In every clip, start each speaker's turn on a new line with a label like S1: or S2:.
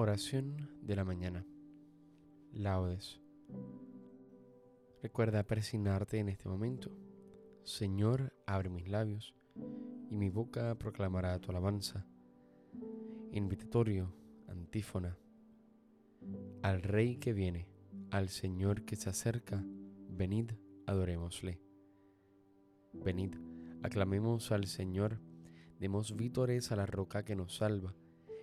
S1: Oración de la mañana. Laudes. Recuerda persignarte en este momento. Señor, abre mis labios y mi boca proclamará tu alabanza. Invitatorio, antífona. Al Rey que viene, al Señor que se acerca, venid, adorémosle. Venid, aclamemos al Señor, demos vítores a la roca que nos salva,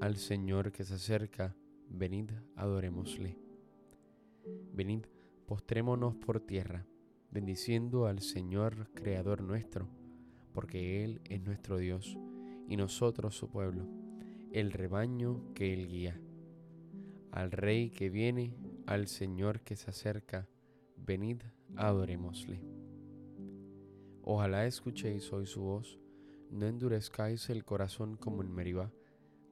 S1: al Señor que se acerca, venid, adorémosle. Venid, postrémonos por tierra, bendiciendo al Señor Creador nuestro, porque Él es nuestro Dios y nosotros su pueblo, el rebaño que Él guía. Al Rey que viene, al Señor que se acerca, venid, adorémosle. Ojalá escuchéis hoy su voz, no endurezcáis el corazón como en Meribá,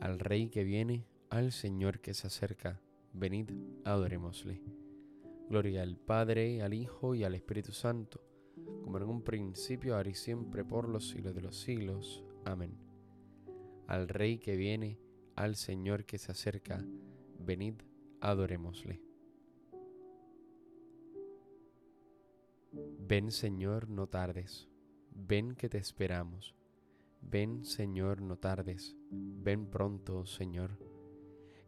S1: Al Rey que viene, al Señor que se acerca, venid, adorémosle. Gloria al Padre, al Hijo y al Espíritu Santo, como en un principio, ahora y siempre, por los siglos de los siglos. Amén. Al Rey que viene, al Señor que se acerca, venid, adorémosle. Ven Señor, no tardes, ven que te esperamos. Ven Señor, no tardes, ven pronto Señor.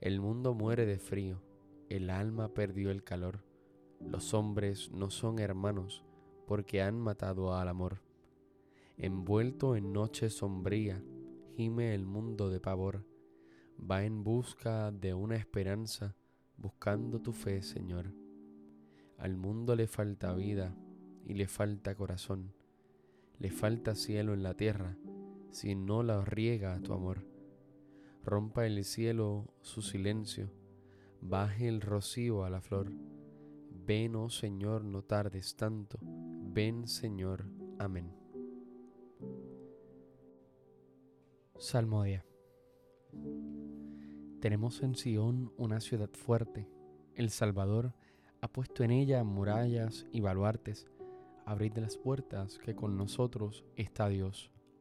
S1: El mundo muere de frío, el alma perdió el calor, los hombres no son hermanos porque han matado al amor. Envuelto en noche sombría, gime el mundo de pavor, va en busca de una esperanza, buscando tu fe, Señor. Al mundo le falta vida, y le falta corazón, le falta cielo en la tierra, si no la riega tu amor. Rompa el cielo su silencio, baje el rocío a la flor. Ven, oh Señor, no tardes tanto, ven, Señor. Amén. Salmodia. Tenemos en Sión una ciudad fuerte. El Salvador ha puesto en ella murallas y baluartes abrid las puertas, que con nosotros está Dios.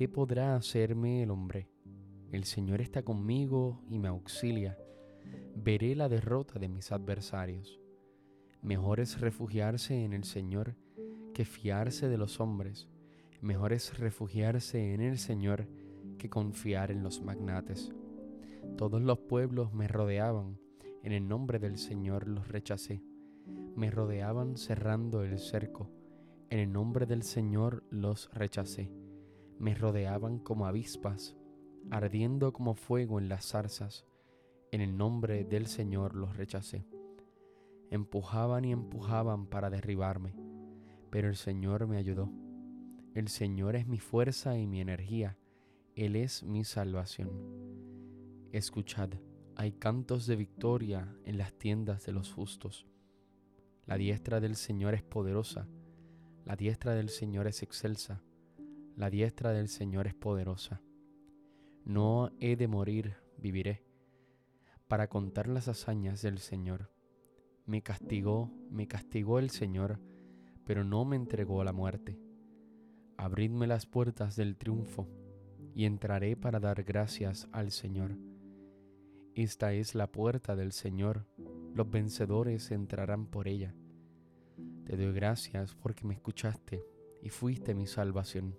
S1: ¿Qué podrá hacerme el hombre? El Señor está conmigo y me auxilia. Veré la derrota de mis adversarios. Mejor es refugiarse en el Señor que fiarse de los hombres. Mejor es refugiarse en el Señor que confiar en los magnates. Todos los pueblos me rodeaban, en el nombre del Señor los rechacé. Me rodeaban cerrando el cerco en el nombre del Señor los rechacé. Me rodeaban como avispas, ardiendo como fuego en las zarzas. En el nombre del Señor los rechacé. Empujaban y empujaban para derribarme, pero el Señor me ayudó. El Señor es mi fuerza y mi energía. Él es mi salvación. Escuchad, hay cantos de victoria en las tiendas de los justos. La diestra del Señor es poderosa la diestra del Señor es excelsa, la diestra del Señor es poderosa. No he de morir, viviré, para contar las hazañas del Señor. Me castigó, me castigó el Señor, pero no me entregó a la muerte. Abridme las puertas del triunfo, y entraré para dar gracias al Señor. Esta es la puerta del Señor, los vencedores entrarán por ella. Te doy gracias porque me escuchaste y fuiste mi salvación.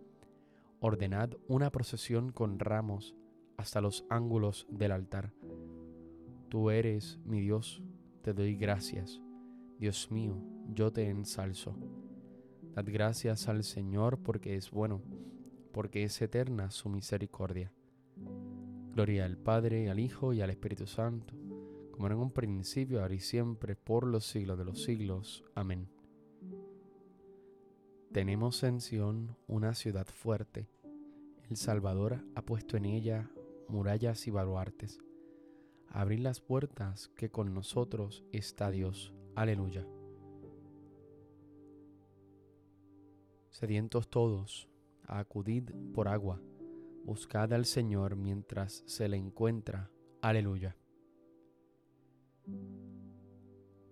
S1: Ordenad una procesión con ramos hasta los ángulos del altar Tú eres mi Dios, te doy gracias. Dios mío, yo te ensalzo. Dad gracias al Señor porque es bueno, porque es eterna su misericordia. Gloria al Padre, al Hijo y al Espíritu Santo, como en un principio, ahora y siempre, por los siglos de los siglos. Amén. Tenemos en Sión una ciudad fuerte. El Salvador ha puesto en ella murallas y baluartes abrid las puertas que con nosotros está Dios. Aleluya. Sedientos todos, acudid por agua, buscad al Señor mientras se le encuentra. Aleluya.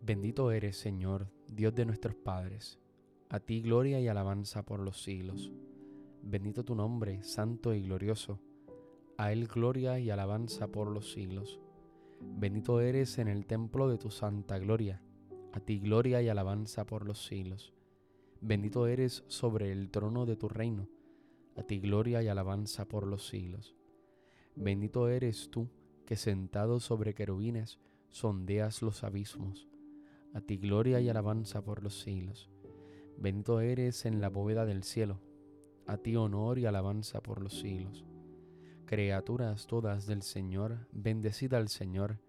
S1: Bendito eres, Señor, Dios de nuestros padres. A ti gloria y alabanza por los siglos. Bendito tu nombre, santo y glorioso. A él gloria y alabanza por los siglos. Bendito eres en el templo de tu santa gloria, a ti gloria y alabanza por los siglos. Bendito eres sobre el trono de tu reino, a ti gloria y alabanza por los siglos. Bendito eres tú que sentado sobre querubines sondeas los abismos, a ti gloria y alabanza por los siglos. Bendito eres en la bóveda del cielo, a ti honor y alabanza por los siglos. Criaturas todas del Señor, bendecid al Señor,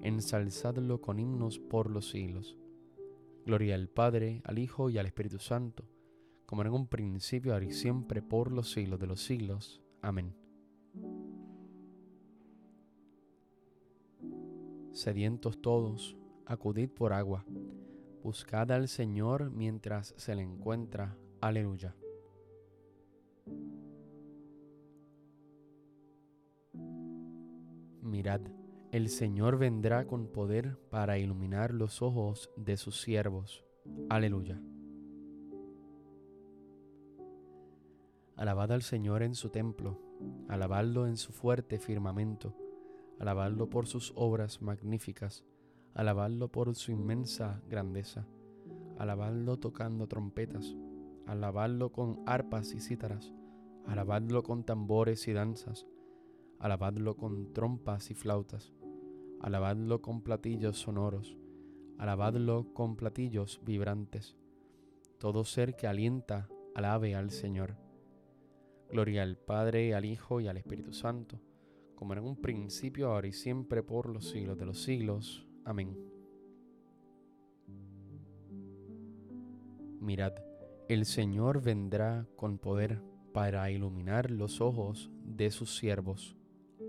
S1: ensalzadlo con himnos por los siglos. Gloria al Padre, al Hijo y al Espíritu Santo, como en un principio, ahora y siempre, por los siglos de los siglos. Amén. Sedientos todos, acudid por agua, buscad al Señor mientras se le encuentra. Aleluya. Mirad, el Señor vendrá con poder para iluminar los ojos de sus siervos. Aleluya. Alabad al Señor en su templo, alabadlo en su fuerte firmamento, alabadlo por sus obras magníficas, alabadlo por su inmensa grandeza, alabadlo tocando trompetas, alabadlo con arpas y cítaras, alabadlo con tambores y danzas, alabadlo con trompas y flautas, alabadlo con platillos sonoros, alabadlo con platillos vibrantes. Todo ser que alienta, alabe al Señor. Gloria al Padre, al Hijo y al Espíritu Santo, como en un principio, ahora y siempre, por los siglos de los siglos. Amén. Mirad, el Señor vendrá con poder para iluminar los ojos de sus siervos.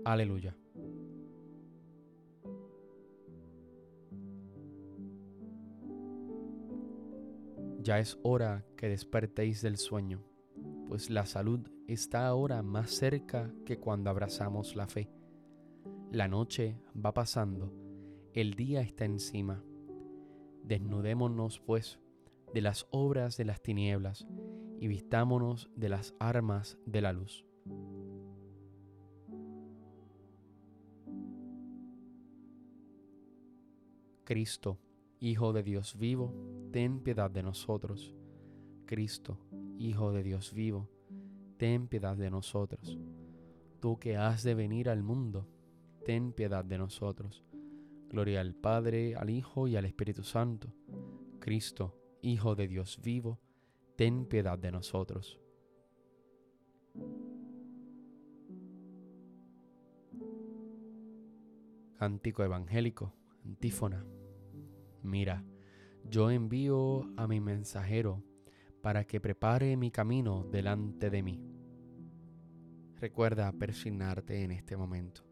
S1: Aleluya. Ya es hora que despertéis del sueño, pues la salud está ahora más cerca que cuando abrazamos la fe. La noche va pasando, el día está encima. Desnudémonos, pues, de las obras de las tinieblas y vistámonos de las armas de la luz. Cristo, Hijo de Dios vivo, ten piedad de nosotros. Cristo, Hijo de Dios vivo, ten piedad de nosotros. Tú que has de venir al mundo, ten piedad de nosotros. Gloria al Padre, al Hijo y al Espíritu Santo. Cristo, Hijo de Dios vivo, ten piedad de nosotros. Cántico evangélico, antífona. Mira, yo envío a mi mensajero para que prepare mi camino delante de mí. Recuerda persignarte en este momento.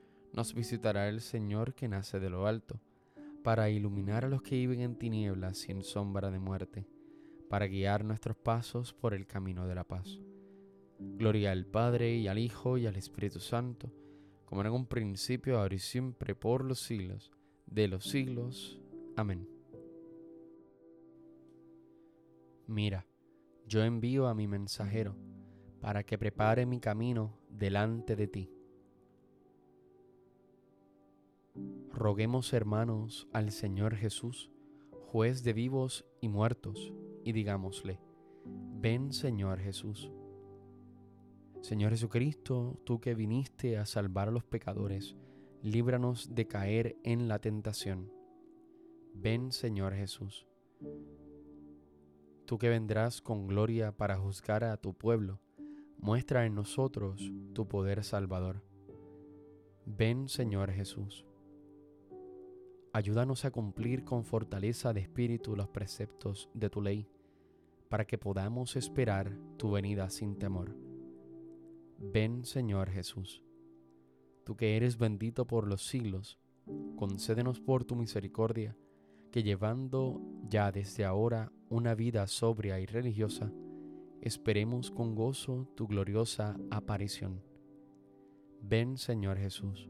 S1: nos visitará el Señor que nace de lo alto, para iluminar a los que viven en tinieblas y en sombra de muerte, para guiar nuestros pasos por el camino de la paz. Gloria al Padre y al Hijo y al Espíritu Santo, como en un principio, ahora y siempre, por los siglos de los siglos. Amén. Mira, yo envío a mi mensajero para que prepare mi camino delante de ti. Roguemos hermanos al Señor Jesús, juez de vivos y muertos, y digámosle, ven Señor Jesús. Señor Jesucristo, tú que viniste a salvar a los pecadores, líbranos de caer en la tentación. Ven Señor Jesús tú que vendrás con gloria para juzgar a tu pueblo, muestra en nosotros tu poder salvador. Ven Señor Jesús. Ayúdanos a cumplir con fortaleza de espíritu los preceptos de tu ley, para que podamos esperar tu venida sin temor. Ven Señor Jesús. Tú que eres bendito por los siglos, concédenos por tu misericordia que llevando ya desde ahora una vida sobria y religiosa, esperemos con gozo tu gloriosa aparición. Ven Señor Jesús,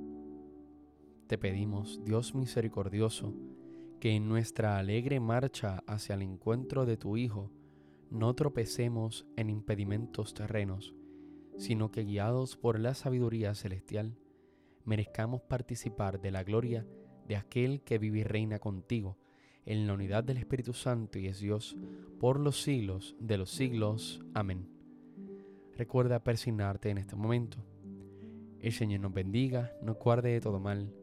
S1: Te pedimos, Dios misericordioso, que en nuestra alegre marcha hacia el encuentro de tu Hijo, no tropecemos en impedimentos terrenos, sino que guiados por la sabiduría celestial, merezcamos participar de la gloria de aquel que vive y reina contigo en la unidad del Espíritu Santo y es Dios por los siglos de los siglos. Amén. Recuerda persignarte en este momento. El Señor nos bendiga, nos guarde de todo mal